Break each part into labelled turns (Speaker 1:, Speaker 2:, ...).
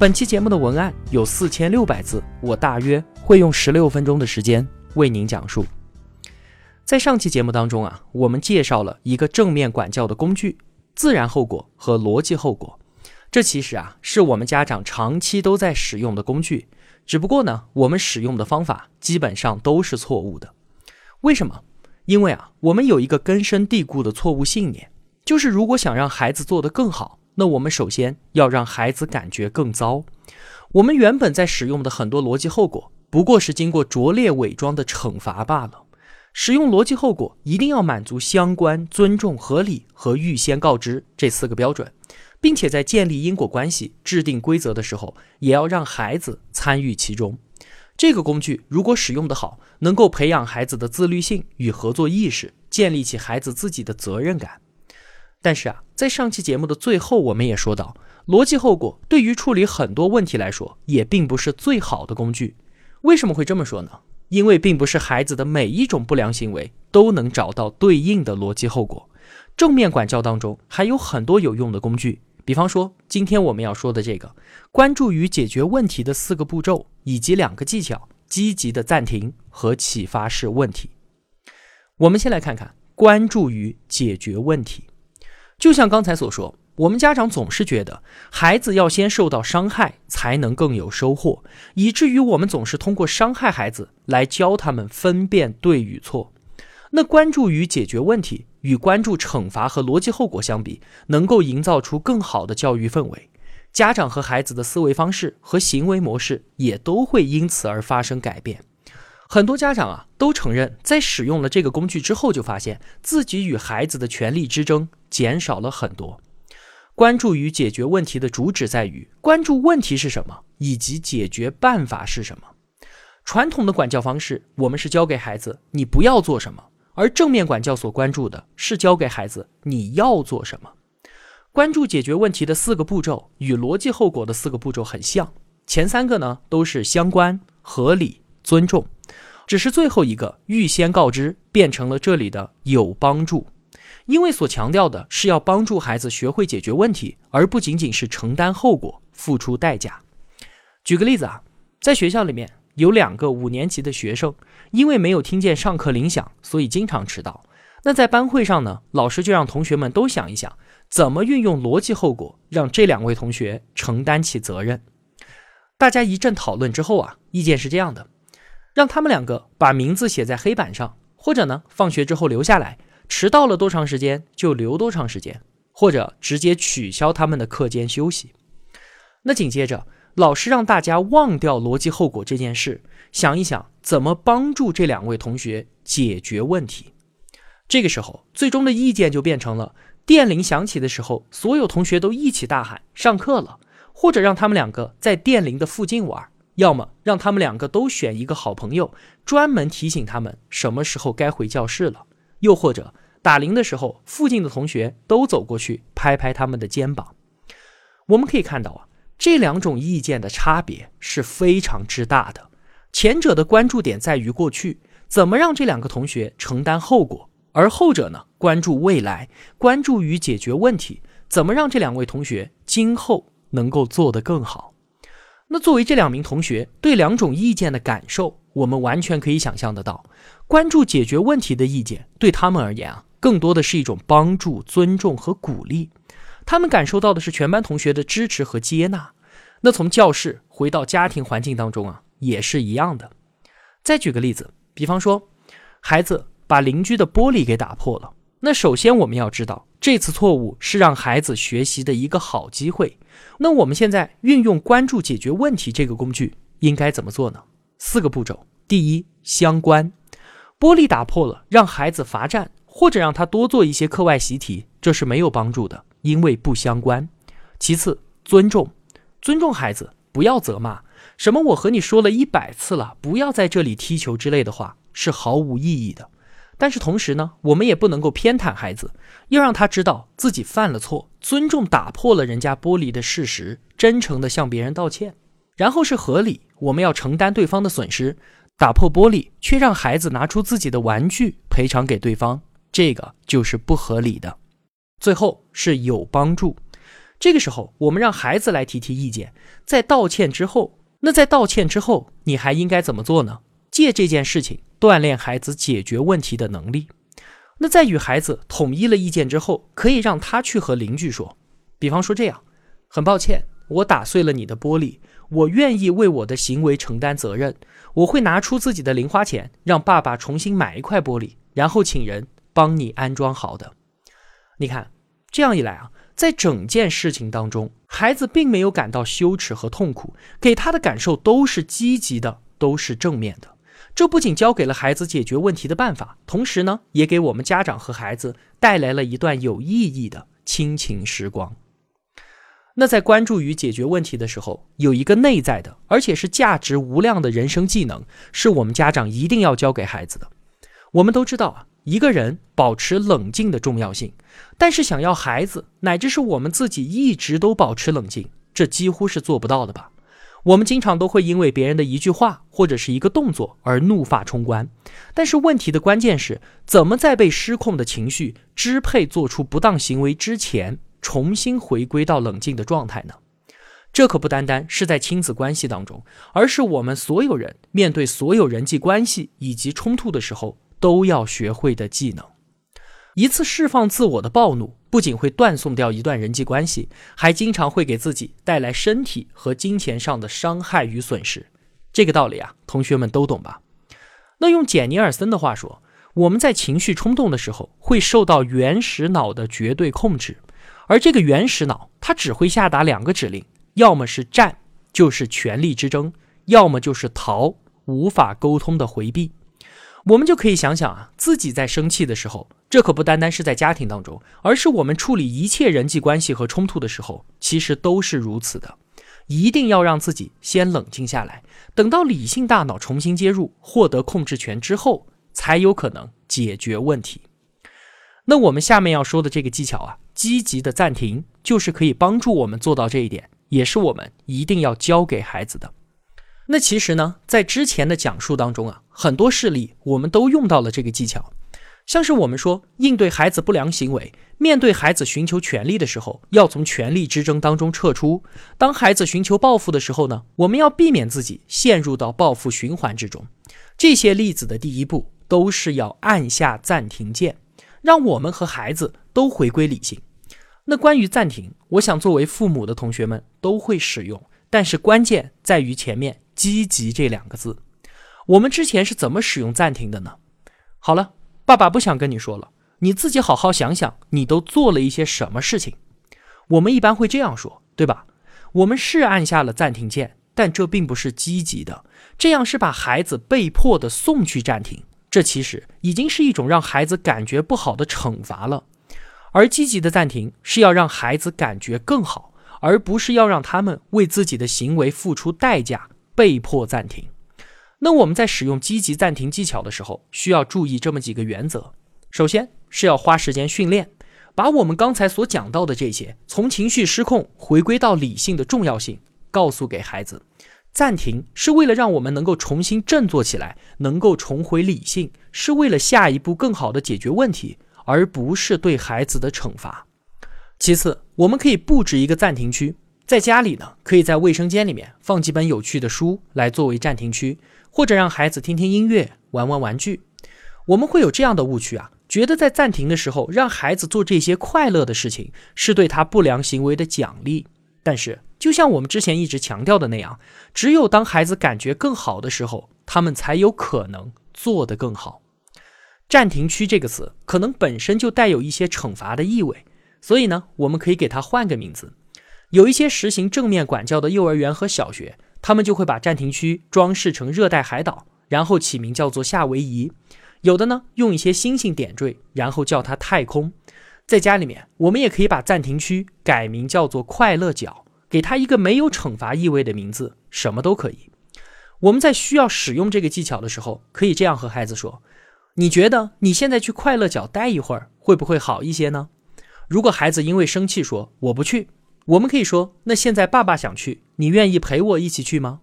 Speaker 1: 本期节目的文案有四千六百字，我大约会用十六分钟的时间为您讲述。在上期节目当中啊，我们介绍了一个正面管教的工具——自然后果和逻辑后果。这其实啊，是我们家长长期都在使用的工具，只不过呢，我们使用的方法基本上都是错误的。为什么？因为啊，我们有一个根深蒂固的错误信念，就是如果想让孩子做得更好。那我们首先要让孩子感觉更糟。我们原本在使用的很多逻辑后果，不过是经过拙劣伪装的惩罚罢了。使用逻辑后果一定要满足相关、尊重、合理和预先告知这四个标准，并且在建立因果关系、制定规则的时候，也要让孩子参与其中。这个工具如果使用的好，能够培养孩子的自律性与合作意识，建立起孩子自己的责任感。但是啊，在上期节目的最后，我们也说到，逻辑后果对于处理很多问题来说，也并不是最好的工具。为什么会这么说呢？因为并不是孩子的每一种不良行为都能找到对应的逻辑后果。正面管教当中还有很多有用的工具，比方说今天我们要说的这个，关注于解决问题的四个步骤以及两个技巧：积极的暂停和启发式问题。我们先来看看关注于解决问题。就像刚才所说，我们家长总是觉得孩子要先受到伤害才能更有收获，以至于我们总是通过伤害孩子来教他们分辨对与错。那关注于解决问题与关注惩罚和逻辑后果相比，能够营造出更好的教育氛围，家长和孩子的思维方式和行为模式也都会因此而发生改变。很多家长啊都承认，在使用了这个工具之后，就发现自己与孩子的权力之争减少了很多。关注与解决问题的主旨在于关注问题是什么，以及解决办法是什么。传统的管教方式，我们是教给孩子你不要做什么，而正面管教所关注的是教给孩子你要做什么。关注解决问题的四个步骤与逻辑后果的四个步骤很像，前三个呢都是相关、合理、尊重。只是最后一个预先告知变成了这里的有帮助，因为所强调的是要帮助孩子学会解决问题，而不仅仅是承担后果、付出代价。举个例子啊，在学校里面有两个五年级的学生，因为没有听见上课铃响，所以经常迟到。那在班会上呢，老师就让同学们都想一想，怎么运用逻辑后果，让这两位同学承担起责任。大家一阵讨论之后啊，意见是这样的。让他们两个把名字写在黑板上，或者呢，放学之后留下来，迟到了多长时间就留多长时间，或者直接取消他们的课间休息。那紧接着，老师让大家忘掉逻辑后果这件事，想一想怎么帮助这两位同学解决问题。这个时候，最终的意见就变成了：电铃响起的时候，所有同学都一起大喊“上课了”，或者让他们两个在电铃的附近玩。要么让他们两个都选一个好朋友，专门提醒他们什么时候该回教室了；又或者打铃的时候，附近的同学都走过去拍拍他们的肩膀。我们可以看到啊，这两种意见的差别是非常之大的。前者的关注点在于过去怎么让这两个同学承担后果，而后者呢，关注未来，关注于解决问题，怎么让这两位同学今后能够做得更好。那作为这两名同学对两种意见的感受，我们完全可以想象得到。关注解决问题的意见对他们而言啊，更多的是一种帮助、尊重和鼓励。他们感受到的是全班同学的支持和接纳。那从教室回到家庭环境当中啊，也是一样的。再举个例子，比方说，孩子把邻居的玻璃给打破了。那首先我们要知道，这次错误是让孩子学习的一个好机会。那我们现在运用关注解决问题这个工具应该怎么做呢？四个步骤：第一，相关，玻璃打破了，让孩子罚站或者让他多做一些课外习题，这是没有帮助的，因为不相关。其次，尊重，尊重孩子，不要责骂，什么我和你说了一百次了，不要在这里踢球之类的话，是毫无意义的。但是同时呢，我们也不能够偏袒孩子，要让他知道自己犯了错，尊重打破了人家玻璃的事实，真诚的向别人道歉，然后是合理，我们要承担对方的损失。打破玻璃，却让孩子拿出自己的玩具赔偿给对方，这个就是不合理的。最后是有帮助，这个时候我们让孩子来提提意见，在道歉之后，那在道歉之后，你还应该怎么做呢？借这件事情锻炼孩子解决问题的能力。那在与孩子统一了意见之后，可以让他去和邻居说，比方说这样：很抱歉，我打碎了你的玻璃。我愿意为我的行为承担责任，我会拿出自己的零花钱，让爸爸重新买一块玻璃，然后请人帮你安装好的。你看，这样一来啊，在整件事情当中，孩子并没有感到羞耻和痛苦，给他的感受都是积极的，都是正面的。这不仅教给了孩子解决问题的办法，同时呢，也给我们家长和孩子带来了一段有意义的亲情时光。那在关注与解决问题的时候，有一个内在的，而且是价值无量的人生技能，是我们家长一定要教给孩子的。我们都知道啊，一个人保持冷静的重要性，但是想要孩子乃至是我们自己一直都保持冷静，这几乎是做不到的吧？我们经常都会因为别人的一句话或者是一个动作而怒发冲冠，但是问题的关键是怎么在被失控的情绪支配做出不当行为之前。重新回归到冷静的状态呢？这可不单单是在亲子关系当中，而是我们所有人面对所有人际关系以及冲突的时候都要学会的技能。一次释放自我的暴怒，不仅会断送掉一段人际关系，还经常会给自己带来身体和金钱上的伤害与损失。这个道理啊，同学们都懂吧？那用简尼尔森的话说，我们在情绪冲动的时候，会受到原始脑的绝对控制。而这个原始脑，它只会下达两个指令，要么是战，就是权力之争；要么就是逃，无法沟通的回避。我们就可以想想啊，自己在生气的时候，这可不单单是在家庭当中，而是我们处理一切人际关系和冲突的时候，其实都是如此的。一定要让自己先冷静下来，等到理性大脑重新接入，获得控制权之后，才有可能解决问题。那我们下面要说的这个技巧啊。积极的暂停就是可以帮助我们做到这一点，也是我们一定要教给孩子的。那其实呢，在之前的讲述当中啊，很多事例我们都用到了这个技巧，像是我们说应对孩子不良行为，面对孩子寻求权利的时候，要从权力之争当中撤出；当孩子寻求报复的时候呢，我们要避免自己陷入到报复循环之中。这些例子的第一步都是要按下暂停键，让我们和孩子都回归理性。那关于暂停，我想作为父母的同学们都会使用，但是关键在于前面“积极”这两个字。我们之前是怎么使用暂停的呢？好了，爸爸不想跟你说了，你自己好好想想，你都做了一些什么事情。我们一般会这样说，对吧？我们是按下了暂停键，但这并不是积极的，这样是把孩子被迫的送去暂停，这其实已经是一种让孩子感觉不好的惩罚了。而积极的暂停是要让孩子感觉更好，而不是要让他们为自己的行为付出代价，被迫暂停。那我们在使用积极暂停技巧的时候，需要注意这么几个原则：首先是要花时间训练，把我们刚才所讲到的这些从情绪失控回归到理性的重要性告诉给孩子。暂停是为了让我们能够重新振作起来，能够重回理性，是为了下一步更好的解决问题。而不是对孩子的惩罚。其次，我们可以布置一个暂停区，在家里呢，可以在卫生间里面放几本有趣的书来作为暂停区，或者让孩子听听音乐、玩玩玩具。我们会有这样的误区啊，觉得在暂停的时候让孩子做这些快乐的事情是对他不良行为的奖励。但是，就像我们之前一直强调的那样，只有当孩子感觉更好的时候，他们才有可能做得更好。暂停区这个词可能本身就带有一些惩罚的意味，所以呢，我们可以给它换个名字。有一些实行正面管教的幼儿园和小学，他们就会把暂停区装饰成热带海岛，然后起名叫做夏威夷。有的呢，用一些星星点缀，然后叫它太空。在家里面，我们也可以把暂停区改名叫做快乐角，给它一个没有惩罚意味的名字，什么都可以。我们在需要使用这个技巧的时候，可以这样和孩子说：“你觉得你现在去快乐角待一会儿，会不会好一些呢？”如果孩子因为生气说“我不去”，我们可以说：“那现在爸爸想去，你愿意陪我一起去吗？”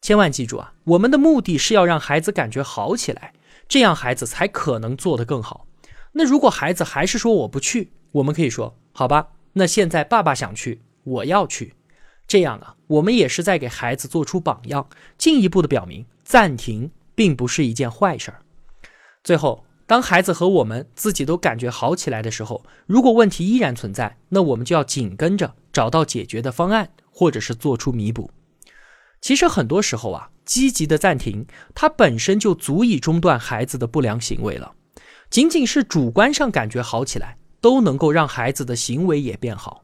Speaker 1: 千万记住啊，我们的目的是要让孩子感觉好起来，这样孩子才可能做得更好。那如果孩子还是说我不去，我们可以说：“好吧，那现在爸爸想去，我要去。”这样啊，我们也是在给孩子做出榜样，进一步的表明暂停并不是一件坏事儿。最后，当孩子和我们自己都感觉好起来的时候，如果问题依然存在，那我们就要紧跟着找到解决的方案，或者是做出弥补。其实很多时候啊，积极的暂停它本身就足以中断孩子的不良行为了。仅仅是主观上感觉好起来，都能够让孩子的行为也变好。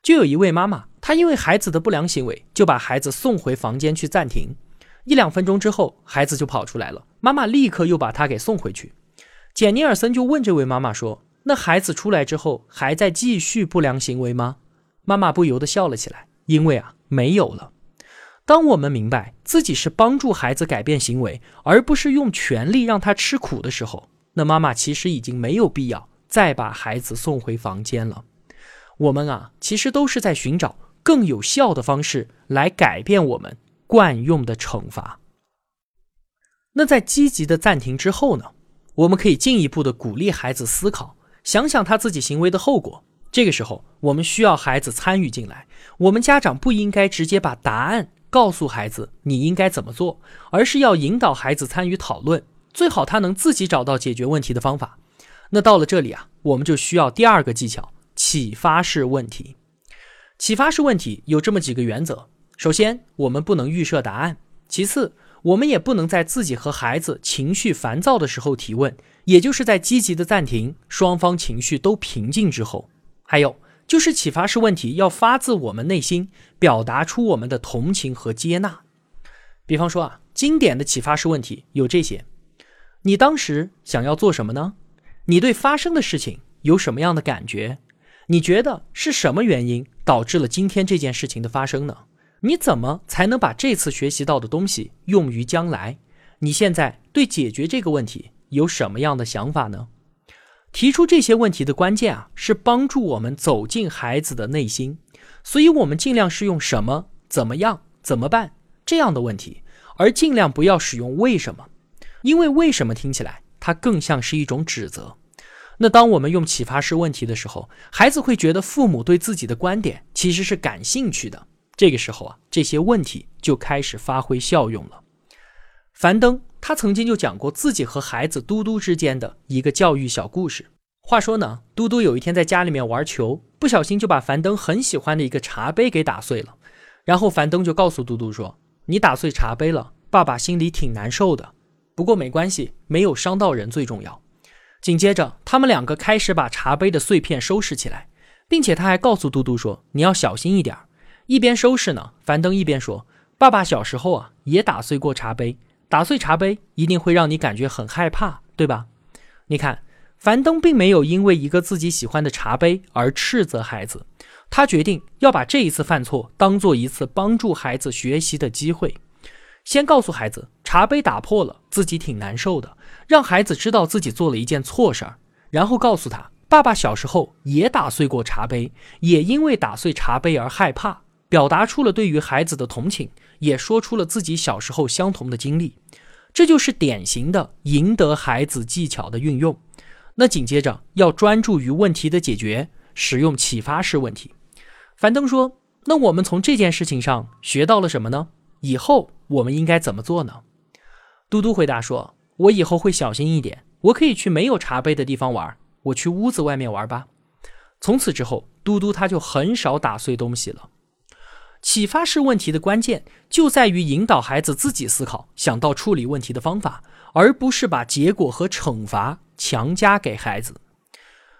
Speaker 1: 就有一位妈妈。她因为孩子的不良行为，就把孩子送回房间去暂停。一两分钟之后，孩子就跑出来了，妈妈立刻又把他给送回去。简尼尔森就问这位妈妈说：“那孩子出来之后，还在继续不良行为吗？”妈妈不由得笑了起来，因为啊，没有了。当我们明白自己是帮助孩子改变行为，而不是用权力让他吃苦的时候，那妈妈其实已经没有必要再把孩子送回房间了。我们啊，其实都是在寻找。更有效的方式来改变我们惯用的惩罚。那在积极的暂停之后呢？我们可以进一步的鼓励孩子思考，想想他自己行为的后果。这个时候，我们需要孩子参与进来。我们家长不应该直接把答案告诉孩子你应该怎么做，而是要引导孩子参与讨论，最好他能自己找到解决问题的方法。那到了这里啊，我们就需要第二个技巧——启发式问题。启发式问题有这么几个原则：首先，我们不能预设答案；其次，我们也不能在自己和孩子情绪烦躁的时候提问，也就是在积极的暂停、双方情绪都平静之后；还有就是启发式问题要发自我们内心，表达出我们的同情和接纳。比方说啊，经典的启发式问题有这些：你当时想要做什么呢？你对发生的事情有什么样的感觉？你觉得是什么原因导致了今天这件事情的发生呢？你怎么才能把这次学习到的东西用于将来？你现在对解决这个问题有什么样的想法呢？提出这些问题的关键啊，是帮助我们走进孩子的内心，所以我们尽量是用什么、怎么样、怎么办这样的问题，而尽量不要使用为什么，因为为什么听起来它更像是一种指责。那当我们用启发式问题的时候，孩子会觉得父母对自己的观点其实是感兴趣的。这个时候啊，这些问题就开始发挥效用了。樊登他曾经就讲过自己和孩子嘟嘟之间的一个教育小故事。话说呢，嘟嘟有一天在家里面玩球，不小心就把樊登很喜欢的一个茶杯给打碎了。然后樊登就告诉嘟嘟说：“你打碎茶杯了，爸爸心里挺难受的。不过没关系，没有伤到人最重要。”紧接着，他们两个开始把茶杯的碎片收拾起来，并且他还告诉嘟嘟说：“你要小心一点。”一边收拾呢，樊登一边说：“爸爸小时候啊，也打碎过茶杯，打碎茶杯一定会让你感觉很害怕，对吧？”你看，樊登并没有因为一个自己喜欢的茶杯而斥责孩子，他决定要把这一次犯错当做一次帮助孩子学习的机会。先告诉孩子茶杯打破了，自己挺难受的，让孩子知道自己做了一件错事儿，然后告诉他，爸爸小时候也打碎过茶杯，也因为打碎茶杯而害怕，表达出了对于孩子的同情，也说出了自己小时候相同的经历，这就是典型的赢得孩子技巧的运用。那紧接着要专注于问题的解决，使用启发式问题。樊登说：“那我们从这件事情上学到了什么呢？以后。”我们应该怎么做呢？嘟嘟回答说：“我以后会小心一点，我可以去没有茶杯的地方玩，我去屋子外面玩吧。”从此之后，嘟嘟他就很少打碎东西了。启发式问题的关键就在于引导孩子自己思考，想到处理问题的方法，而不是把结果和惩罚强加给孩子。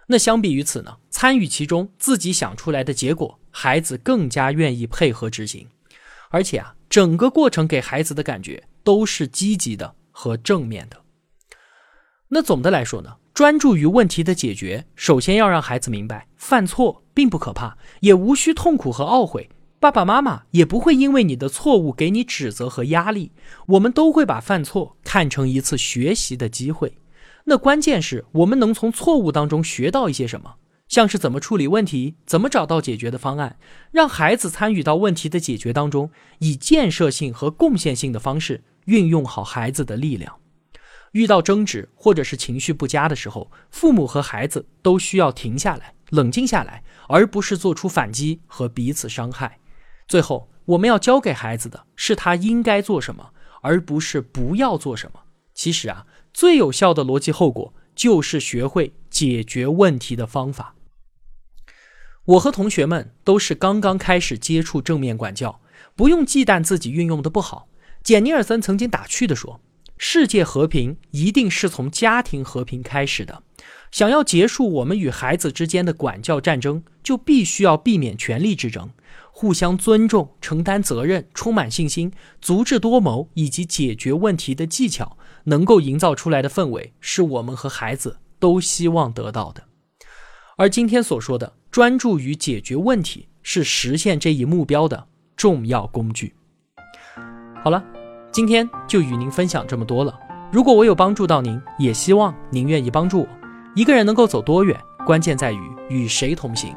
Speaker 1: 那相比于此呢？参与其中，自己想出来的结果，孩子更加愿意配合执行，而且啊。整个过程给孩子的感觉都是积极的和正面的。那总的来说呢，专注于问题的解决，首先要让孩子明白，犯错并不可怕，也无需痛苦和懊悔，爸爸妈妈也不会因为你的错误给你指责和压力，我们都会把犯错看成一次学习的机会。那关键是我们能从错误当中学到一些什么，像是怎么处理问题，怎么找到解决的方案，让孩子参与到问题的解决当中，以建设性和贡献性的方式运用好孩子的力量。遇到争执或者是情绪不佳的时候，父母和孩子都需要停下来，冷静下来，而不是做出反击和彼此伤害。最后，我们要教给孩子的是他应该做什么，而不是不要做什么。其实啊，最有效的逻辑后果就是学会解决问题的方法。我和同学们都是刚刚开始接触正面管教，不用忌惮自己运用的不好。简尼尔森曾经打趣地说：“世界和平一定是从家庭和平开始的。想要结束我们与孩子之间的管教战争，就必须要避免权力之争。”互相尊重、承担责任、充满信心、足智多谋以及解决问题的技巧，能够营造出来的氛围，是我们和孩子都希望得到的。而今天所说的专注于解决问题，是实现这一目标的重要工具。好了，今天就与您分享这么多了。如果我有帮助到您，也希望您愿意帮助我。一个人能够走多远，关键在于与谁同行。